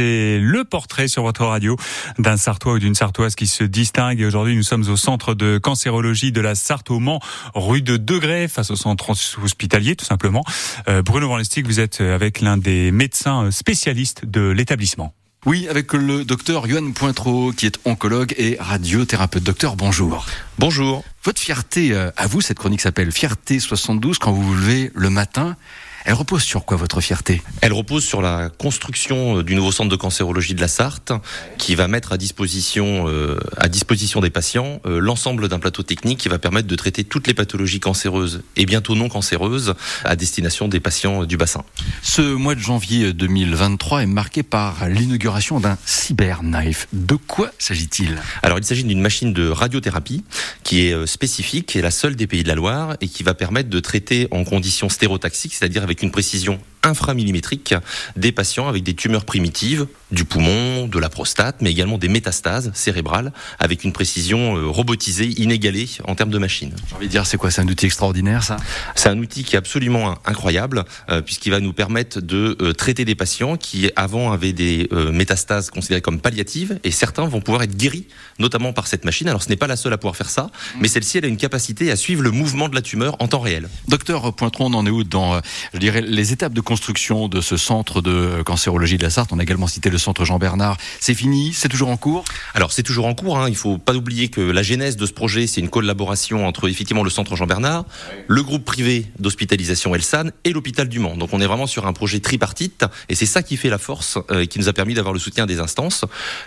c'est le portrait sur votre radio d'un Sartois ou d'une Sartoise qui se distingue. Et aujourd'hui, nous sommes au centre de cancérologie de la Sarthe au Mans, rue de Degré, face au centre hospitalier, tout simplement. Euh, Bruno Van vous êtes avec l'un des médecins spécialistes de l'établissement. Oui, avec le docteur Yoann Pointreau, qui est oncologue et radiothérapeute. Docteur, bonjour. Bonjour. Votre fierté, euh, à vous, cette chronique s'appelle Fierté 72, quand vous vous levez le matin elle repose sur quoi votre fierté? Elle repose sur la construction euh, du nouveau centre de cancérologie de la Sarthe, qui va mettre à disposition euh, à disposition des patients euh, l'ensemble d'un plateau technique qui va permettre de traiter toutes les pathologies cancéreuses et bientôt non cancéreuses à destination des patients du bassin. Ce mois de janvier 2023 est marqué par l'inauguration d'un cyberknife. De quoi s'agit-il? Alors il s'agit d'une machine de radiothérapie qui est spécifique, qui est la seule des pays de la Loire et qui va permettre de traiter en conditions stérotaxiques, c'est-à-dire avec une précision inframillimétrique des patients avec des tumeurs primitives du poumon, de la prostate, mais également des métastases cérébrales avec une précision euh, robotisée, inégalée en termes de machines. J'ai envie de dire, c'est quoi C'est un outil extraordinaire, ça? C'est un outil qui est absolument incroyable, euh, puisqu'il va nous permettre de euh, traiter des patients qui avant avaient des métastases considérées comme palliatives, et certains vont pouvoir être guéris, notamment par cette machine. Alors ce n'est pas la seule à pouvoir faire ça, mais celle-ci, elle a une capacité à suivre le mouvement de la tumeur en temps réel. Docteur Pointron, on en est où dans, je dirais, les étapes de construction de ce centre de cancérologie de la Sarthe On a également cité le centre Jean Bernard. C'est fini? C'est toujours en cours? Alors c'est toujours en cours. Hein. Il faut pas oublier que la genèse de ce projet, c'est une collaboration entre effectivement le centre Jean Bernard, le groupe privé d'hospitalisation Elsan et l'hôpital du Mans. Donc on est vraiment sur un projet tripartite et c'est ça qui fait la force euh, qui nous a permis d'avoir le soutien des instances.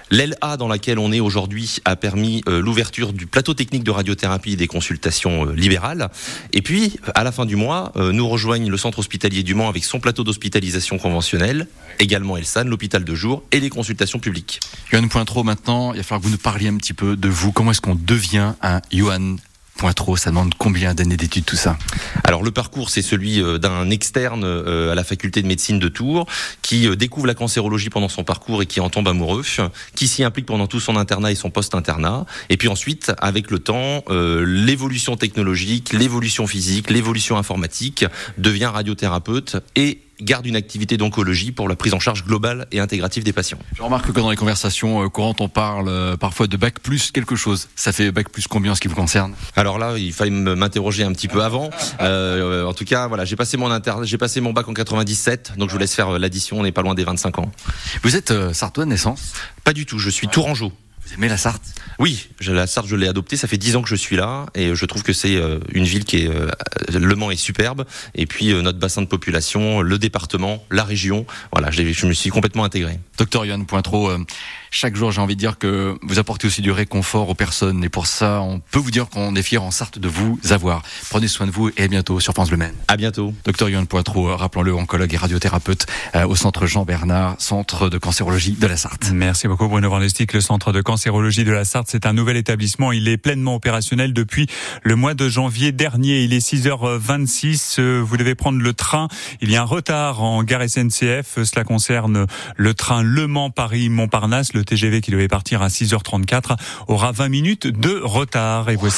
L'aile A dans laquelle on est aujourd'hui a permis euh, l'ouverture du plateau technique de radiothérapie et des consultations euh, libérales. Et puis à la fin du mois, nous rejoignent le centre hospitalier du Mans avec son plateau d'hospitalisation conventionnelle, également Elsan, l'hôpital de jour et les consultations publiques. Johan Pointreau, maintenant, il va falloir que vous nous parliez un petit peu de vous. Comment est-ce qu'on devient un Johan Pointreau, ça demande combien d'années d'études tout ça? Alors le parcours, c'est celui euh, d'un externe euh, à la faculté de médecine de Tours qui euh, découvre la cancérologie pendant son parcours et qui en tombe amoureux, qui s'y implique pendant tout son internat et son post-internat, et puis ensuite, avec le temps, l'évolution technologique, l'évolution physique, l'évolution informatique, devient radiothérapeute et garde une activité d'oncologie pour la prise en charge globale et intégrative des patients. Je remarque que dans les conversations euh, courantes, on parle euh, parfois de bac plus quelque chose. Ça fait bac plus combien en ce qui vous concerne? Alors là, il fallait m'interroger un petit peu avant. Euh, en tout cas, voilà, j'ai passé mon inter... j'ai passé mon bac en 97, donc je vous laisse faire l'addition. On n'est pas loin des 25 ans. Vous êtes sartois de naissance? Pas du tout. Je suis tourangeau. Vous aimez la Sarthe? Oui, la Sarthe, je l'ai adoptée. Ça fait dix ans que je suis là et je trouve que c'est euh, une ville qui est euh, le Mans est superbe. Et puis euh, notre bassin de population, le département, la région. Voilà, je me suis complètement intégré. Docteur Yann Pointreau, chaque jour, j'ai envie de dire que vous apportez aussi du réconfort aux personnes. Et pour ça, on peut vous dire qu'on est fier en Sarthe de vous avoir. Prenez soin de vous et à bientôt sur France Le Maine. À bientôt. Docteur Yann Pointreau, rappelons-le, oncologue et radiothérapeute au centre Jean Bernard, centre de cancérologie de la Sarthe. Merci beaucoup Bruno Van le centre de cancérologie de la Sarthe. C'est un nouvel établissement. Il est pleinement opérationnel depuis le mois de janvier dernier. Il est 6h26. Vous devez prendre le train. Il y a un retard en gare SNCF. Cela concerne le train Le Mans-Paris-Montparnasse. Le TGV qui devait partir à 6h34 aura 20 minutes de retard. Et voici